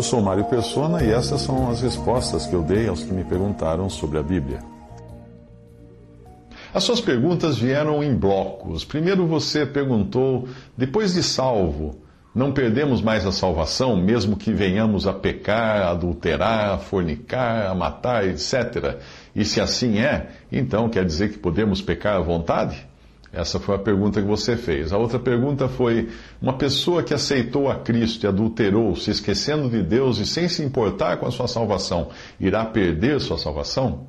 Eu sou Mário Persona e essas são as respostas que eu dei aos que me perguntaram sobre a Bíblia. As suas perguntas vieram em blocos. Primeiro você perguntou, depois de salvo, não perdemos mais a salvação, mesmo que venhamos a pecar, a adulterar, a fornicar, a matar, etc. E se assim é, então quer dizer que podemos pecar à vontade? Essa foi a pergunta que você fez. A outra pergunta foi: uma pessoa que aceitou a Cristo e adulterou, se esquecendo de Deus e sem se importar com a sua salvação, irá perder sua salvação?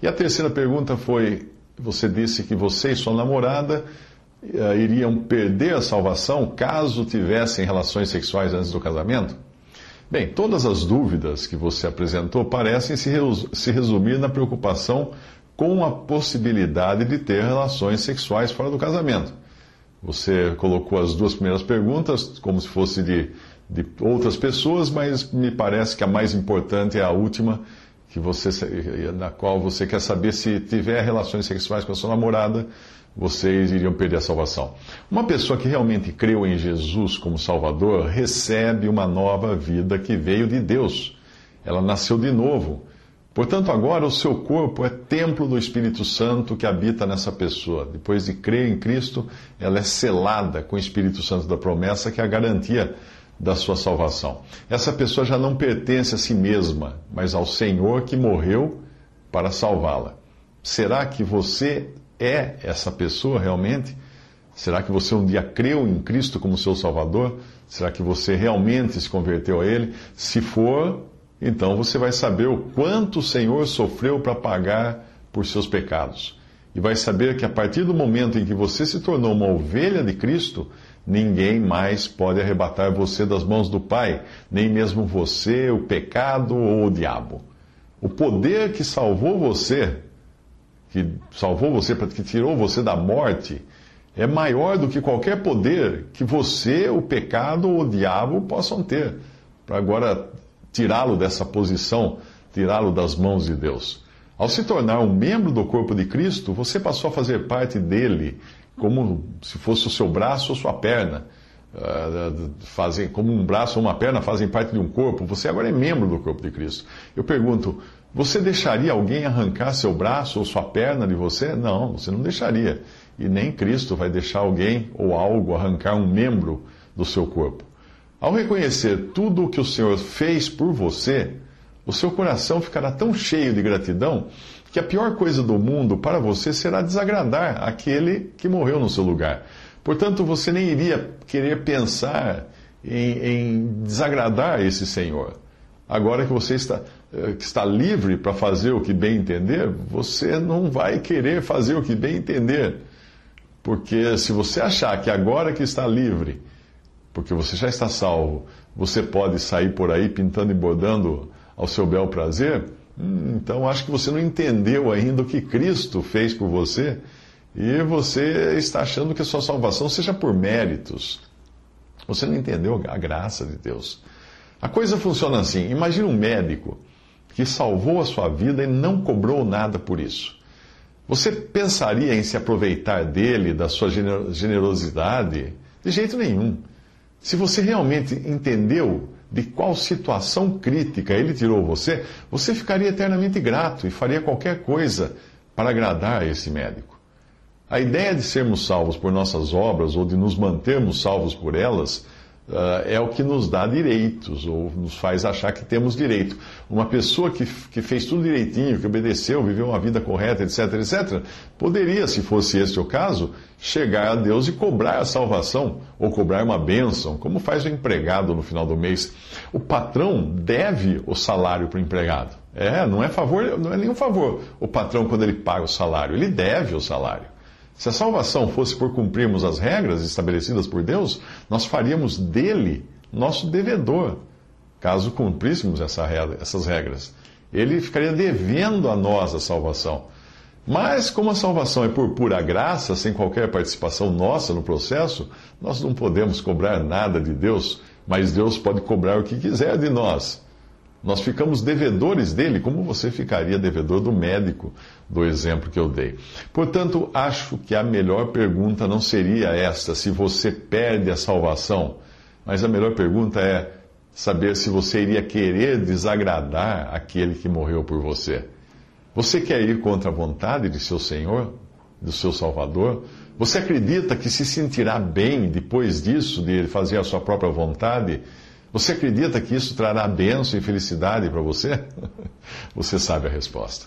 E a terceira pergunta foi: você disse que você e sua namorada uh, iriam perder a salvação caso tivessem relações sexuais antes do casamento? Bem, todas as dúvidas que você apresentou parecem se, se resumir na preocupação com a possibilidade de ter relações sexuais fora do casamento. Você colocou as duas primeiras perguntas como se fosse de, de outras pessoas, mas me parece que a mais importante é a última, que você, na qual você quer saber se tiver relações sexuais com a sua namorada, vocês iriam perder a salvação. Uma pessoa que realmente creu em Jesus como Salvador recebe uma nova vida que veio de Deus. Ela nasceu de novo. Portanto, agora o seu corpo é templo do Espírito Santo que habita nessa pessoa. Depois de crer em Cristo, ela é selada com o Espírito Santo da promessa, que é a garantia da sua salvação. Essa pessoa já não pertence a si mesma, mas ao Senhor que morreu para salvá-la. Será que você é essa pessoa realmente? Será que você um dia creu em Cristo como seu Salvador? Será que você realmente se converteu a Ele? Se for, então você vai saber o quanto o Senhor sofreu para pagar por seus pecados. E vai saber que a partir do momento em que você se tornou uma ovelha de Cristo, ninguém mais pode arrebatar você das mãos do Pai, nem mesmo você, o pecado ou o diabo. O poder que salvou você que salvou você, que tirou você da morte, é maior do que qualquer poder que você, o pecado ou o diabo possam ter, para agora tirá-lo dessa posição, tirá-lo das mãos de Deus. Ao se tornar um membro do corpo de Cristo, você passou a fazer parte dele, como se fosse o seu braço ou sua perna. Uh, fazem, como um braço ou uma perna fazem parte de um corpo, você agora é membro do corpo de Cristo. Eu pergunto, você deixaria alguém arrancar seu braço ou sua perna de você? Não, você não deixaria. E nem Cristo vai deixar alguém ou algo arrancar um membro do seu corpo. Ao reconhecer tudo o que o Senhor fez por você, o seu coração ficará tão cheio de gratidão que a pior coisa do mundo para você será desagradar aquele que morreu no seu lugar. Portanto, você nem iria querer pensar em, em desagradar esse Senhor. Agora que você está, eh, que está livre para fazer o que bem entender, você não vai querer fazer o que bem entender. Porque se você achar que agora que está livre, porque você já está salvo, você pode sair por aí pintando e bordando ao seu bel prazer, hum, então acho que você não entendeu ainda o que Cristo fez por você e você está achando que a sua salvação seja por méritos. Você não entendeu a graça de Deus. A coisa funciona assim: imagine um médico que salvou a sua vida e não cobrou nada por isso. Você pensaria em se aproveitar dele, da sua generosidade? De jeito nenhum. Se você realmente entendeu de qual situação crítica ele tirou você, você ficaria eternamente grato e faria qualquer coisa para agradar a esse médico. A ideia de sermos salvos por nossas obras ou de nos mantermos salvos por elas é o que nos dá direitos, ou nos faz achar que temos direito. Uma pessoa que, que fez tudo direitinho, que obedeceu, viveu uma vida correta, etc, etc, poderia, se fosse este o caso, chegar a Deus e cobrar a salvação, ou cobrar uma bênção, como faz o empregado no final do mês. O patrão deve o salário para o empregado. É, não é favor, não é nenhum favor o patrão quando ele paga o salário, ele deve o salário. Se a salvação fosse por cumprirmos as regras estabelecidas por Deus, nós faríamos dele nosso devedor, caso cumpríssemos essa essas regras. Ele ficaria devendo a nós a salvação. Mas, como a salvação é por pura graça, sem qualquer participação nossa no processo, nós não podemos cobrar nada de Deus, mas Deus pode cobrar o que quiser de nós. Nós ficamos devedores dele, como você ficaria devedor do médico, do exemplo que eu dei. Portanto, acho que a melhor pergunta não seria esta, se você perde a salvação, mas a melhor pergunta é saber se você iria querer desagradar aquele que morreu por você. Você quer ir contra a vontade de seu Senhor, do seu Salvador? Você acredita que se sentirá bem depois disso, de fazer a sua própria vontade? Você acredita que isso trará bênção e felicidade para você? Você sabe a resposta.